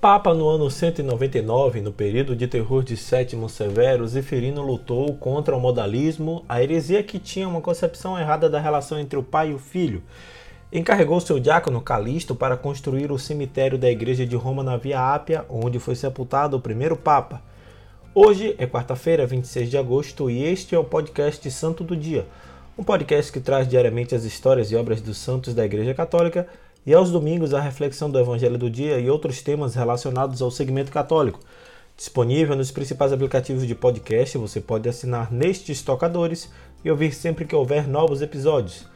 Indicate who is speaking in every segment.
Speaker 1: Papa no ano 199, no período de terror de Sétimo Severo, Zeferino lutou contra o modalismo, a heresia que tinha uma concepção errada da relação entre o pai e o filho. Encarregou seu diácono Calixto para construir o cemitério da igreja de Roma na Via Ápia, onde foi sepultado o primeiro Papa. Hoje é quarta-feira, 26 de agosto, e este é o podcast Santo do Dia, um podcast que traz diariamente as histórias e obras dos santos da Igreja Católica e aos domingos a reflexão do Evangelho do Dia e outros temas relacionados ao segmento católico. Disponível nos principais aplicativos de podcast, você pode assinar nestes tocadores e ouvir sempre que houver novos episódios.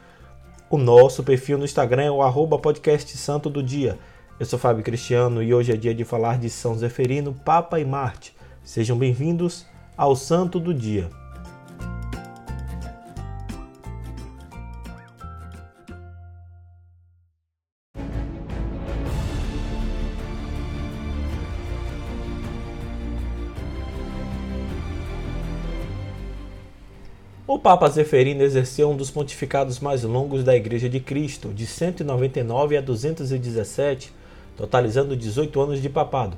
Speaker 1: O nosso perfil no Instagram é o arroba podcast Santo do Dia. Eu sou Fábio Cristiano e hoje é dia de falar de São Zeferino, Papa e Marte. Sejam bem-vindos ao Santo do Dia. O Papa Zeferino exerceu um dos pontificados mais longos da Igreja de Cristo, de 199 a 217, totalizando 18 anos de papado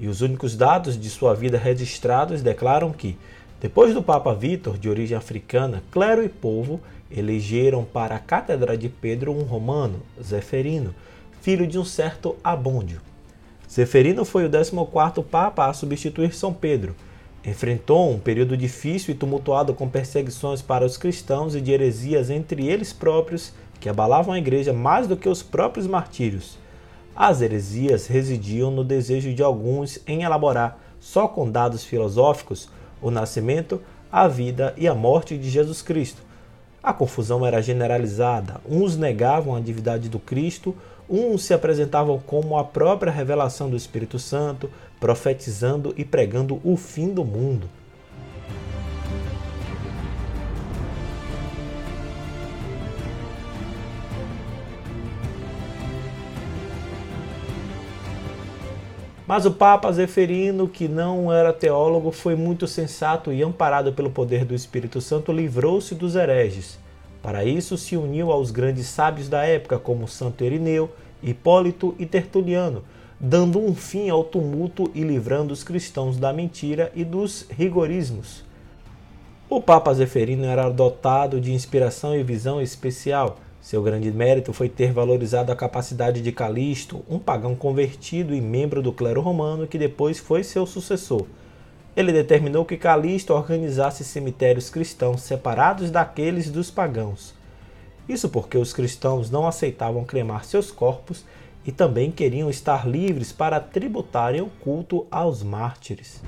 Speaker 1: e os únicos dados de sua vida registrados declaram que, depois do Papa Vítor, de origem africana, clero e povo elegeram para a Cátedra de Pedro um romano, Zeferino, filho de um certo Abôndio. Zeferino foi o 14º Papa a substituir São Pedro. Enfrentou um período difícil e tumultuado com perseguições para os cristãos e de heresias entre eles próprios que abalavam a igreja mais do que os próprios martírios. As heresias residiam no desejo de alguns em elaborar, só com dados filosóficos, o nascimento, a vida e a morte de Jesus Cristo. A confusão era generalizada. Uns negavam a divindade do Cristo, uns se apresentavam como a própria revelação do Espírito Santo, profetizando e pregando o fim do mundo. Mas o Papa Zeferino, que não era teólogo, foi muito sensato e, amparado pelo poder do Espírito Santo, livrou-se dos hereges. Para isso, se uniu aos grandes sábios da época, como Santo Irineu, Hipólito e Tertuliano, dando um fim ao tumulto e livrando os cristãos da mentira e dos rigorismos. O Papa Zeferino era dotado de inspiração e visão especial seu grande mérito foi ter valorizado a capacidade de Calixto, um pagão convertido e membro do clero romano que depois foi seu sucessor. Ele determinou que Calixto organizasse cemitérios cristãos separados daqueles dos pagãos. Isso porque os cristãos não aceitavam cremar seus corpos e também queriam estar livres para tributarem o culto aos mártires.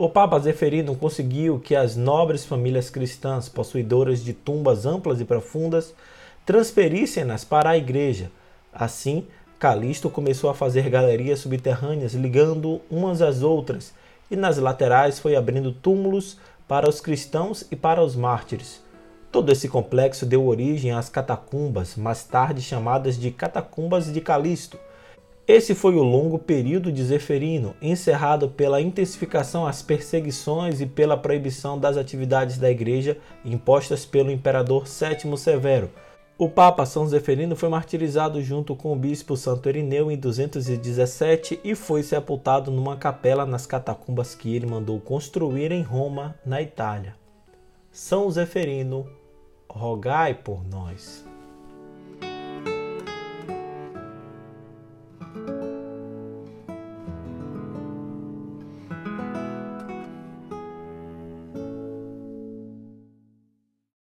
Speaker 1: O Papa Zeferino conseguiu que as nobres famílias cristãs, possuidoras de tumbas amplas e profundas, transferissem-nas para a igreja. Assim, Calixto começou a fazer galerias subterrâneas ligando umas às outras, e nas laterais foi abrindo túmulos para os cristãos e para os mártires. Todo esse complexo deu origem às catacumbas, mais tarde chamadas de Catacumbas de Calixto, esse foi o longo período de Zeferino, encerrado pela intensificação às perseguições e pela proibição das atividades da igreja impostas pelo imperador Sétimo Severo. O Papa São Zeferino foi martirizado junto com o bispo Santo Irineu em 217 e foi sepultado numa capela nas catacumbas que ele mandou construir em Roma, na Itália. São Zeferino, rogai por nós.